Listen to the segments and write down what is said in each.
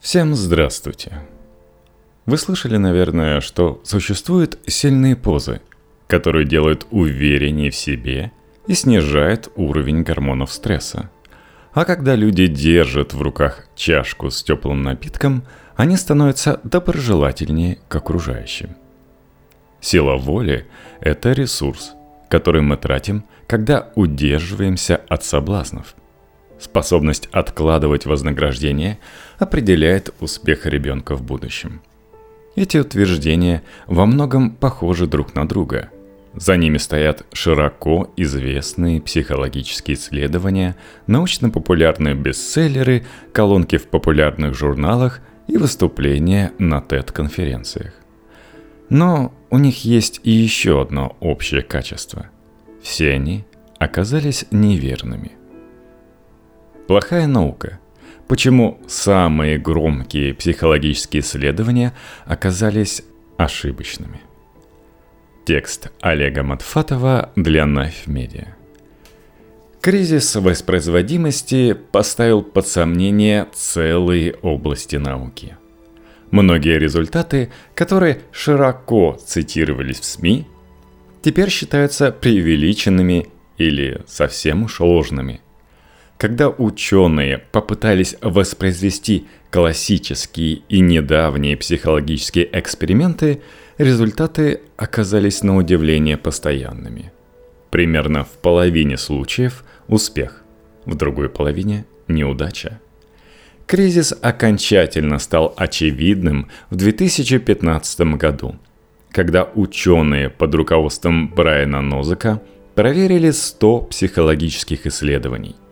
Всем здравствуйте. Вы слышали, наверное, что существуют сильные позы, которые делают увереннее в себе и снижают уровень гормонов стресса. А когда люди держат в руках чашку с теплым напитком, они становятся доброжелательнее к окружающим. Сила воли – это ресурс, который мы тратим, когда удерживаемся от соблазнов – Способность откладывать вознаграждение определяет успех ребенка в будущем. Эти утверждения во многом похожи друг на друга. За ними стоят широко известные психологические исследования, научно-популярные бестселлеры, колонки в популярных журналах и выступления на TED-конференциях. Но у них есть и еще одно общее качество. Все они оказались неверными. Плохая наука. Почему самые громкие психологические исследования оказались ошибочными? Текст Олега Матфатова для Knife Media. Кризис воспроизводимости поставил под сомнение целые области науки. Многие результаты, которые широко цитировались в СМИ, теперь считаются преувеличенными или совсем уж ложными – когда ученые попытались воспроизвести классические и недавние психологические эксперименты, результаты оказались на удивление постоянными. Примерно в половине случаев успех, в другой половине неудача. Кризис окончательно стал очевидным в 2015 году, когда ученые под руководством Брайана Нозака проверили 100 психологических исследований –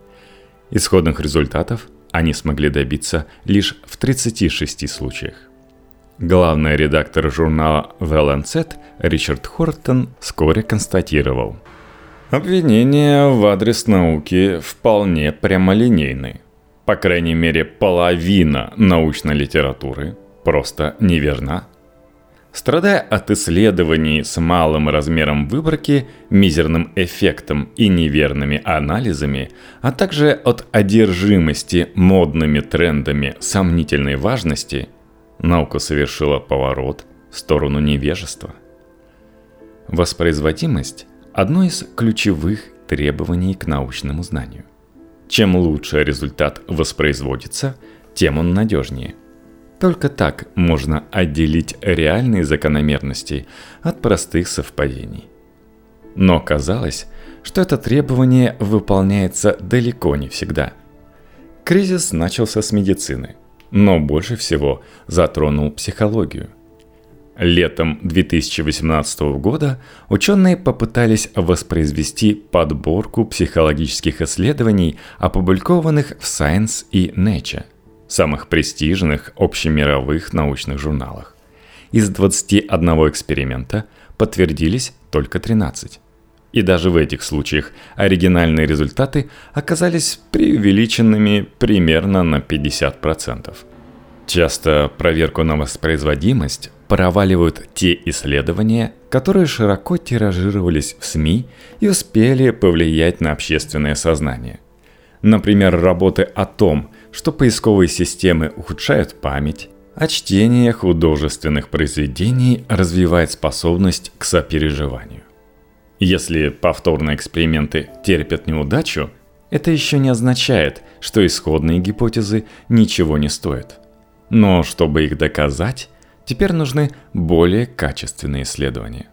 Исходных результатов они смогли добиться лишь в 36 случаях. Главный редактор журнала The Lancet Ричард Хортон вскоре констатировал. Обвинения в адрес науки вполне прямолинейны. По крайней мере, половина научной литературы просто неверна. Страдая от исследований с малым размером выборки, мизерным эффектом и неверными анализами, а также от одержимости модными трендами сомнительной важности, наука совершила поворот в сторону невежества. Воспроизводимость – одно из ключевых требований к научному знанию. Чем лучше результат воспроизводится, тем он надежнее – только так можно отделить реальные закономерности от простых совпадений. Но казалось, что это требование выполняется далеко не всегда. Кризис начался с медицины, но больше всего затронул психологию. Летом 2018 года ученые попытались воспроизвести подборку психологических исследований, опубликованных в Science и Nature – самых престижных общемировых научных журналах. Из 21 эксперимента подтвердились только 13. И даже в этих случаях оригинальные результаты оказались преувеличенными примерно на 50%. Часто проверку на воспроизводимость проваливают те исследования, которые широко тиражировались в СМИ и успели повлиять на общественное сознание. Например, работы о том, что поисковые системы ухудшают память, а чтение художественных произведений развивает способность к сопереживанию. Если повторные эксперименты терпят неудачу, это еще не означает, что исходные гипотезы ничего не стоят. Но чтобы их доказать, теперь нужны более качественные исследования.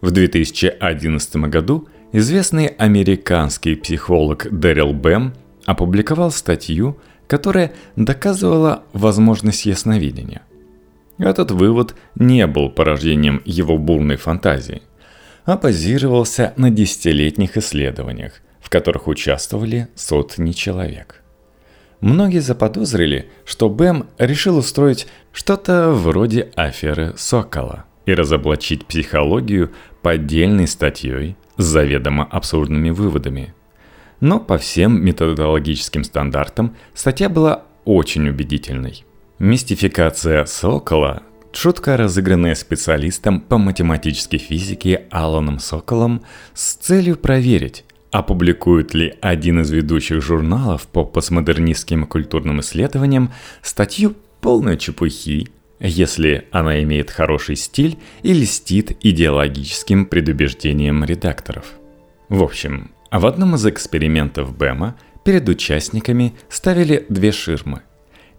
В 2011 году известный американский психолог Дэрил Бэм опубликовал статью, которая доказывала возможность ясновидения. Этот вывод не был порождением его бурной фантазии, а базировался на десятилетних исследованиях, в которых участвовали сотни человек. Многие заподозрили, что Бэм решил устроить что-то вроде аферы Сокола и разоблачить психологию поддельной статьей с заведомо абсурдными выводами – но по всем методологическим стандартам статья была очень убедительной. Мистификация Сокола – шутка, разыгранная специалистом по математической физике Аланом Соколом с целью проверить, опубликует ли один из ведущих журналов по постмодернистским культурным исследованиям статью полную чепухи, если она имеет хороший стиль и льстит идеологическим предубеждениям редакторов. В общем, в одном из экспериментов Бэма перед участниками ставили две ширмы.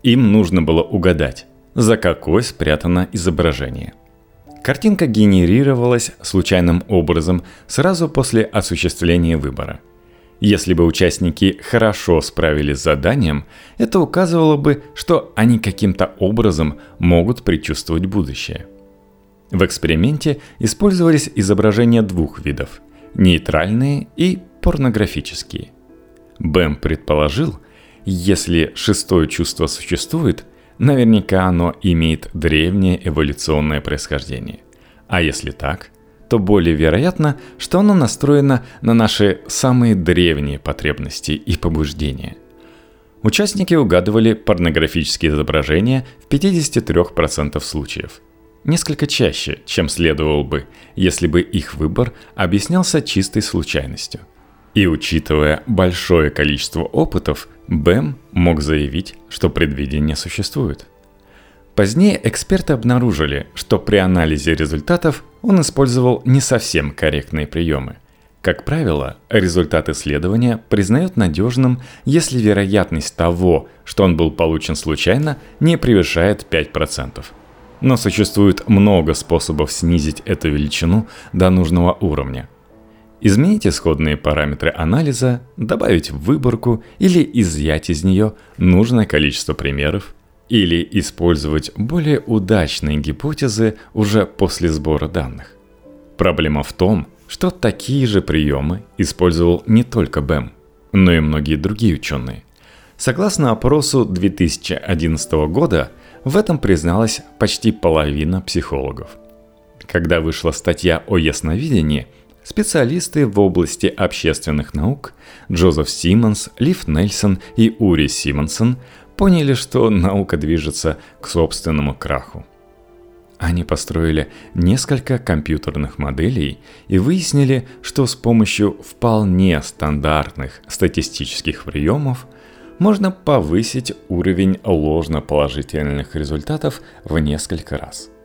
Им нужно было угадать, за какой спрятано изображение. Картинка генерировалась случайным образом сразу после осуществления выбора. Если бы участники хорошо справились с заданием, это указывало бы, что они каким-то образом могут предчувствовать будущее. В эксперименте использовались изображения двух видов – нейтральные и порнографические. Бэм предположил, если шестое чувство существует, наверняка оно имеет древнее эволюционное происхождение. А если так, то более вероятно, что оно настроено на наши самые древние потребности и побуждения. Участники угадывали порнографические изображения в 53% случаев. Несколько чаще, чем следовало бы, если бы их выбор объяснялся чистой случайностью. И учитывая большое количество опытов, Бэм мог заявить, что предвидение существует. Позднее эксперты обнаружили, что при анализе результатов он использовал не совсем корректные приемы. Как правило, результат исследования признают надежным, если вероятность того, что он был получен случайно, не превышает 5%. Но существует много способов снизить эту величину до нужного уровня – Изменить исходные параметры анализа, добавить в выборку или изъять из нее нужное количество примеров, или использовать более удачные гипотезы уже после сбора данных. Проблема в том, что такие же приемы использовал не только БЭМ, но и многие другие ученые. Согласно опросу 2011 года, в этом призналась почти половина психологов. Когда вышла статья о ясновидении – Специалисты в области общественных наук Джозеф Симмонс, Лив Нельсон и Ури Симонсон поняли, что наука движется к собственному краху. Они построили несколько компьютерных моделей и выяснили, что с помощью вполне стандартных статистических приемов можно повысить уровень ложноположительных результатов в несколько раз –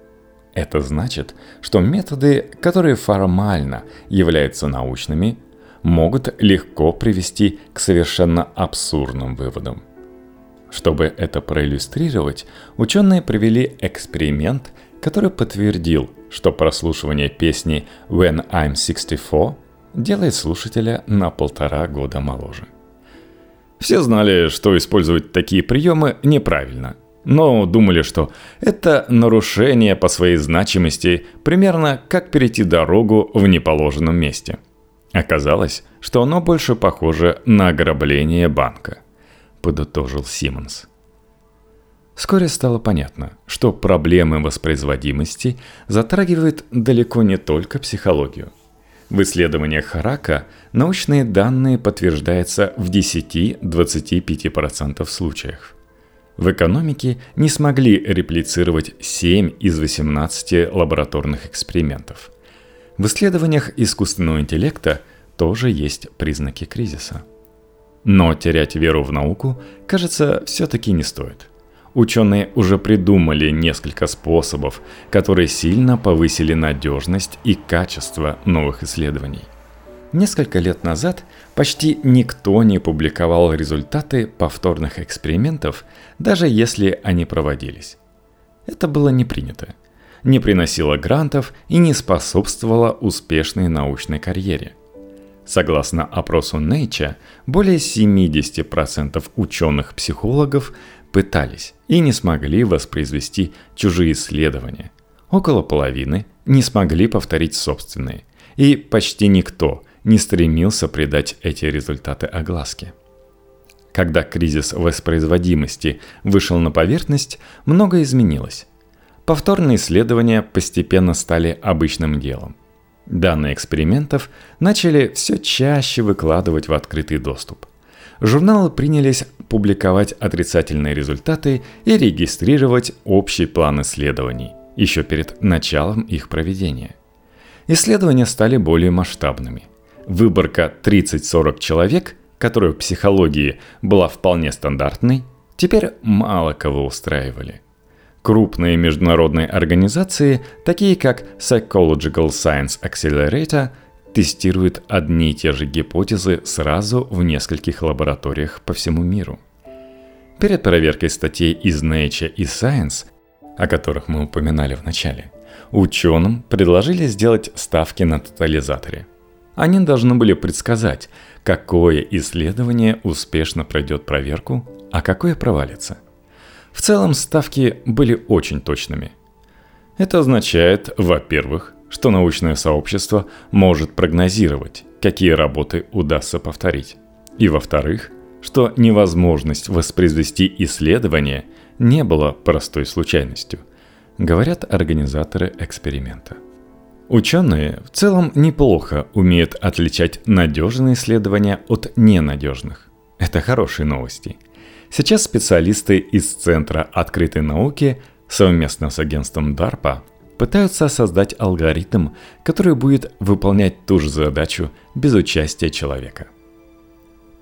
это значит, что методы, которые формально являются научными, могут легко привести к совершенно абсурдным выводам. Чтобы это проиллюстрировать, ученые провели эксперимент, который подтвердил, что прослушивание песни When I'm 64 делает слушателя на полтора года моложе. Все знали, что использовать такие приемы неправильно – но думали, что это нарушение по своей значимости примерно как перейти дорогу в неположенном месте. Оказалось, что оно больше похоже на ограбление банка, подытожил Симмонс. Вскоре стало понятно, что проблемы воспроизводимости затрагивают далеко не только психологию. В исследованиях Харака научные данные подтверждаются в 10-25% случаях. В экономике не смогли реплицировать 7 из 18 лабораторных экспериментов. В исследованиях искусственного интеллекта тоже есть признаки кризиса. Но терять веру в науку, кажется, все-таки не стоит. Ученые уже придумали несколько способов, которые сильно повысили надежность и качество новых исследований. Несколько лет назад почти никто не публиковал результаты повторных экспериментов, даже если они проводились. Это было не принято, не приносило грантов и не способствовало успешной научной карьере. Согласно опросу Nature, более 70% ученых-психологов пытались и не смогли воспроизвести чужие исследования. Около половины не смогли повторить собственные. И почти никто – не стремился придать эти результаты огласке. Когда кризис воспроизводимости вышел на поверхность, многое изменилось. Повторные исследования постепенно стали обычным делом. Данные экспериментов начали все чаще выкладывать в открытый доступ. Журналы принялись публиковать отрицательные результаты и регистрировать общий план исследований еще перед началом их проведения. Исследования стали более масштабными – Выборка 30-40 человек, которая в психологии была вполне стандартной, теперь мало кого устраивали. Крупные международные организации, такие как Psychological Science Accelerator, тестируют одни и те же гипотезы сразу в нескольких лабораториях по всему миру. Перед проверкой статей из Nature и Science, о которых мы упоминали в начале, ученым предложили сделать ставки на тотализаторе. Они должны были предсказать, какое исследование успешно пройдет проверку, а какое провалится. В целом ставки были очень точными. Это означает, во-первых, что научное сообщество может прогнозировать, какие работы удастся повторить. И во-вторых, что невозможность воспроизвести исследование не было простой случайностью, говорят организаторы эксперимента. Ученые в целом неплохо умеют отличать надежные исследования от ненадежных. Это хорошие новости – Сейчас специалисты из Центра открытой науки совместно с агентством DARPA пытаются создать алгоритм, который будет выполнять ту же задачу без участия человека.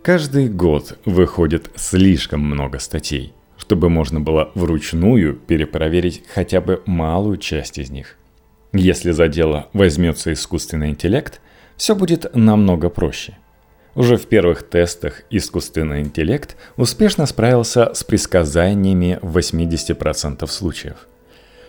Каждый год выходит слишком много статей, чтобы можно было вручную перепроверить хотя бы малую часть из них. Если за дело возьмется искусственный интеллект, все будет намного проще. Уже в первых тестах искусственный интеллект успешно справился с предсказаниями в 80% случаев.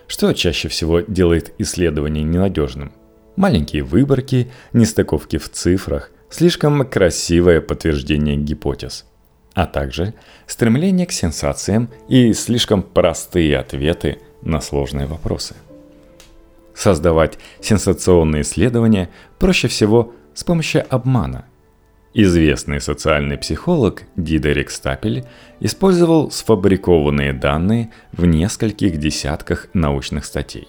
Что чаще всего делает исследование ненадежным? Маленькие выборки, нестыковки в цифрах, слишком красивое подтверждение гипотез, а также стремление к сенсациям и слишком простые ответы на сложные вопросы. Создавать сенсационные исследования проще всего с помощью обмана – Известный социальный психолог Дидерик Стапель использовал сфабрикованные данные в нескольких десятках научных статей.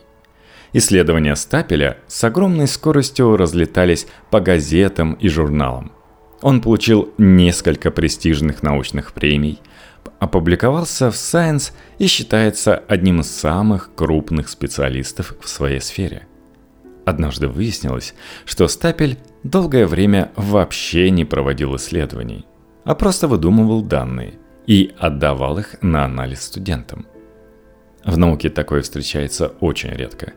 Исследования Стапеля с огромной скоростью разлетались по газетам и журналам. Он получил несколько престижных научных премий, опубликовался в Science и считается одним из самых крупных специалистов в своей сфере. Однажды выяснилось, что Стапель долгое время вообще не проводил исследований, а просто выдумывал данные и отдавал их на анализ студентам. В науке такое встречается очень редко.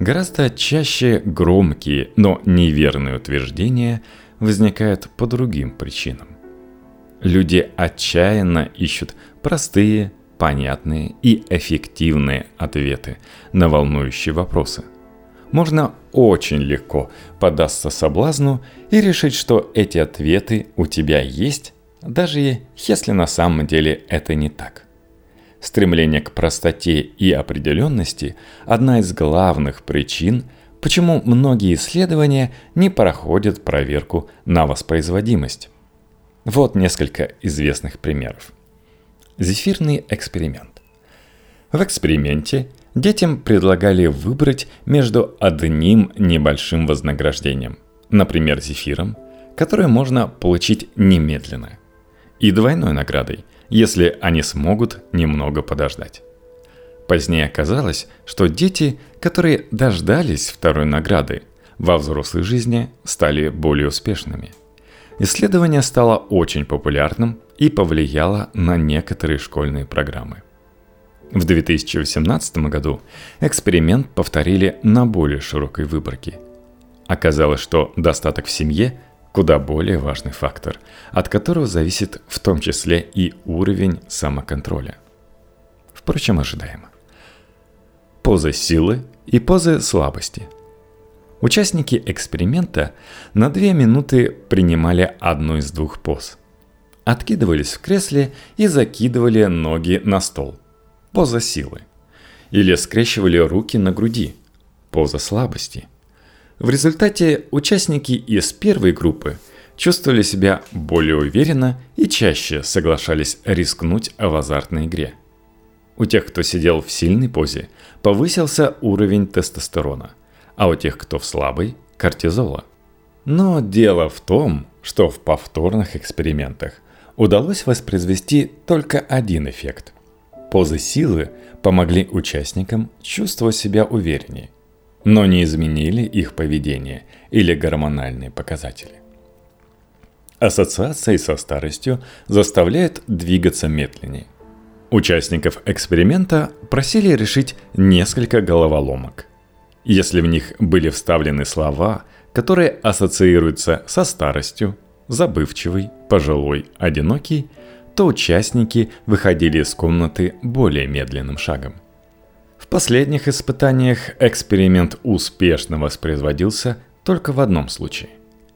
Гораздо чаще громкие, но неверные утверждения возникают по другим причинам. Люди отчаянно ищут простые, понятные и эффективные ответы на волнующие вопросы – можно очень легко поддаться соблазну и решить, что эти ответы у тебя есть, даже если на самом деле это не так. Стремление к простоте и определенности – одна из главных причин, почему многие исследования не проходят проверку на воспроизводимость. Вот несколько известных примеров. Зефирный эксперимент. В эксперименте детям предлагали выбрать между одним небольшим вознаграждением, например, зефиром, которое можно получить немедленно, и двойной наградой, если они смогут немного подождать. Позднее оказалось, что дети, которые дождались второй награды, во взрослой жизни стали более успешными. Исследование стало очень популярным и повлияло на некоторые школьные программы – в 2018 году эксперимент повторили на более широкой выборке. Оказалось, что достаток в семье – куда более важный фактор, от которого зависит в том числе и уровень самоконтроля. Впрочем, ожидаемо. Позы силы и позы слабости. Участники эксперимента на две минуты принимали одну из двух поз. Откидывались в кресле и закидывали ноги на стол – поза силы. Или скрещивали руки на груди, поза слабости. В результате участники из первой группы чувствовали себя более уверенно и чаще соглашались рискнуть в азартной игре. У тех, кто сидел в сильной позе, повысился уровень тестостерона, а у тех, кто в слабой – кортизола. Но дело в том, что в повторных экспериментах удалось воспроизвести только один эффект – Позы силы помогли участникам чувствовать себя увереннее, но не изменили их поведение или гормональные показатели. Ассоциации со старостью заставляют двигаться медленнее. Участников эксперимента просили решить несколько головоломок. Если в них были вставлены слова, которые ассоциируются со старостью, забывчивый, пожилой, одинокий, то участники выходили из комнаты более медленным шагом. В последних испытаниях эксперимент успешно воспроизводился только в одном случае.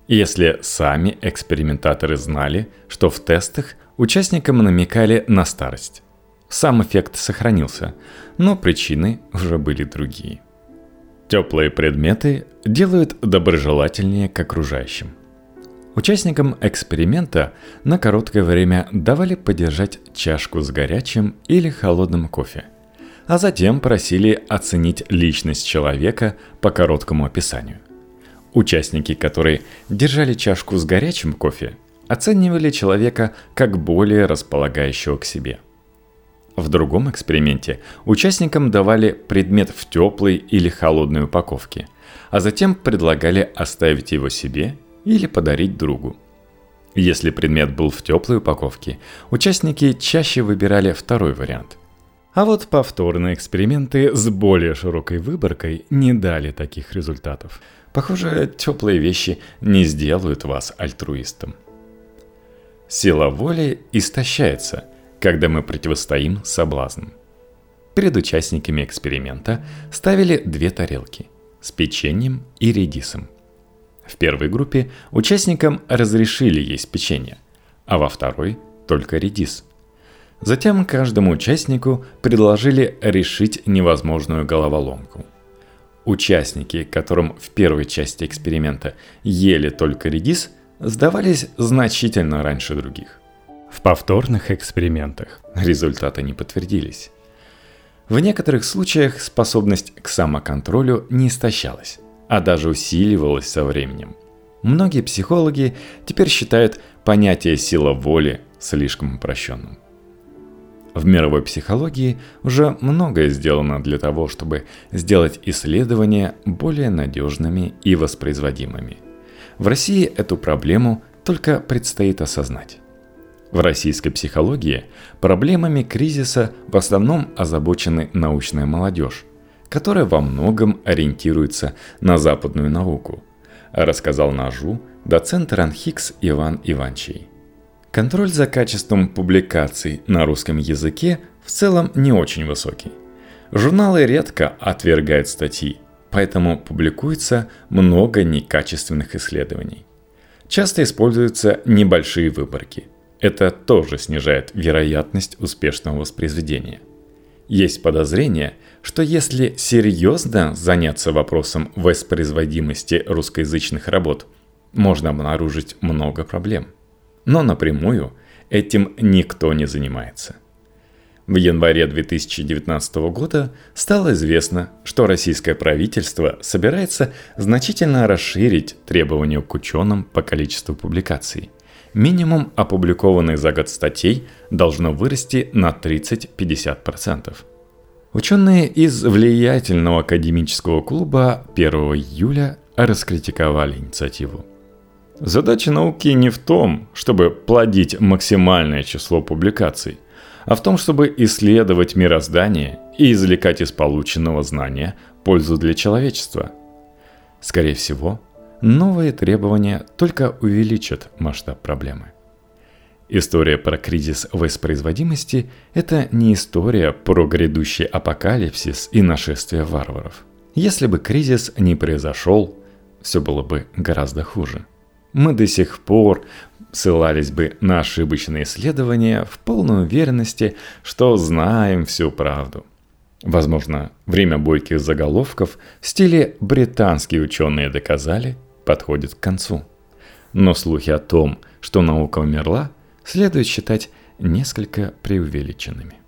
Если сами экспериментаторы знали, что в тестах участникам намекали на старость. Сам эффект сохранился, но причины уже были другие. Теплые предметы делают доброжелательнее к окружающим. Участникам эксперимента на короткое время давали подержать чашку с горячим или холодным кофе, а затем просили оценить личность человека по короткому описанию – Участники, которые держали чашку с горячим кофе, оценивали человека как более располагающего к себе. В другом эксперименте участникам давали предмет в теплой или холодной упаковке, а затем предлагали оставить его себе или подарить другу. Если предмет был в теплой упаковке, участники чаще выбирали второй вариант. А вот повторные эксперименты с более широкой выборкой не дали таких результатов – Похоже, теплые вещи не сделают вас альтруистом. Сила воли истощается, когда мы противостоим соблазнам. Перед участниками эксперимента ставили две тарелки с печеньем и редисом. В первой группе участникам разрешили есть печенье, а во второй только редис. Затем каждому участнику предложили решить невозможную головоломку – Участники, которым в первой части эксперимента ели только редис, сдавались значительно раньше других. В повторных экспериментах результаты не подтвердились. В некоторых случаях способность к самоконтролю не истощалась, а даже усиливалась со временем. Многие психологи теперь считают понятие сила воли слишком упрощенным. В мировой психологии уже многое сделано для того, чтобы сделать исследования более надежными и воспроизводимыми. В России эту проблему только предстоит осознать. В российской психологии проблемами кризиса в основном озабочены научная молодежь, которая во многом ориентируется на западную науку, рассказал Нажу доцент Ранхикс Иван Иванчий. Контроль за качеством публикаций на русском языке в целом не очень высокий. Журналы редко отвергают статьи, поэтому публикуется много некачественных исследований. Часто используются небольшие выборки. Это тоже снижает вероятность успешного воспроизведения. Есть подозрение, что если серьезно заняться вопросом воспроизводимости русскоязычных работ, можно обнаружить много проблем – но напрямую этим никто не занимается. В январе 2019 года стало известно, что российское правительство собирается значительно расширить требования к ученым по количеству публикаций. Минимум опубликованных за год статей должно вырасти на 30-50%. Ученые из влиятельного академического клуба 1 июля раскритиковали инициативу. Задача науки не в том, чтобы плодить максимальное число публикаций, а в том, чтобы исследовать мироздание и извлекать из полученного знания пользу для человечества. Скорее всего, новые требования только увеличат масштаб проблемы. История про кризис воспроизводимости – это не история про грядущий апокалипсис и нашествие варваров. Если бы кризис не произошел, все было бы гораздо хуже – мы до сих пор ссылались бы на ошибочные исследования в полной уверенности, что знаем всю правду. Возможно, время бойких заголовков в стиле «британские ученые доказали» подходит к концу. Но слухи о том, что наука умерла, следует считать несколько преувеличенными.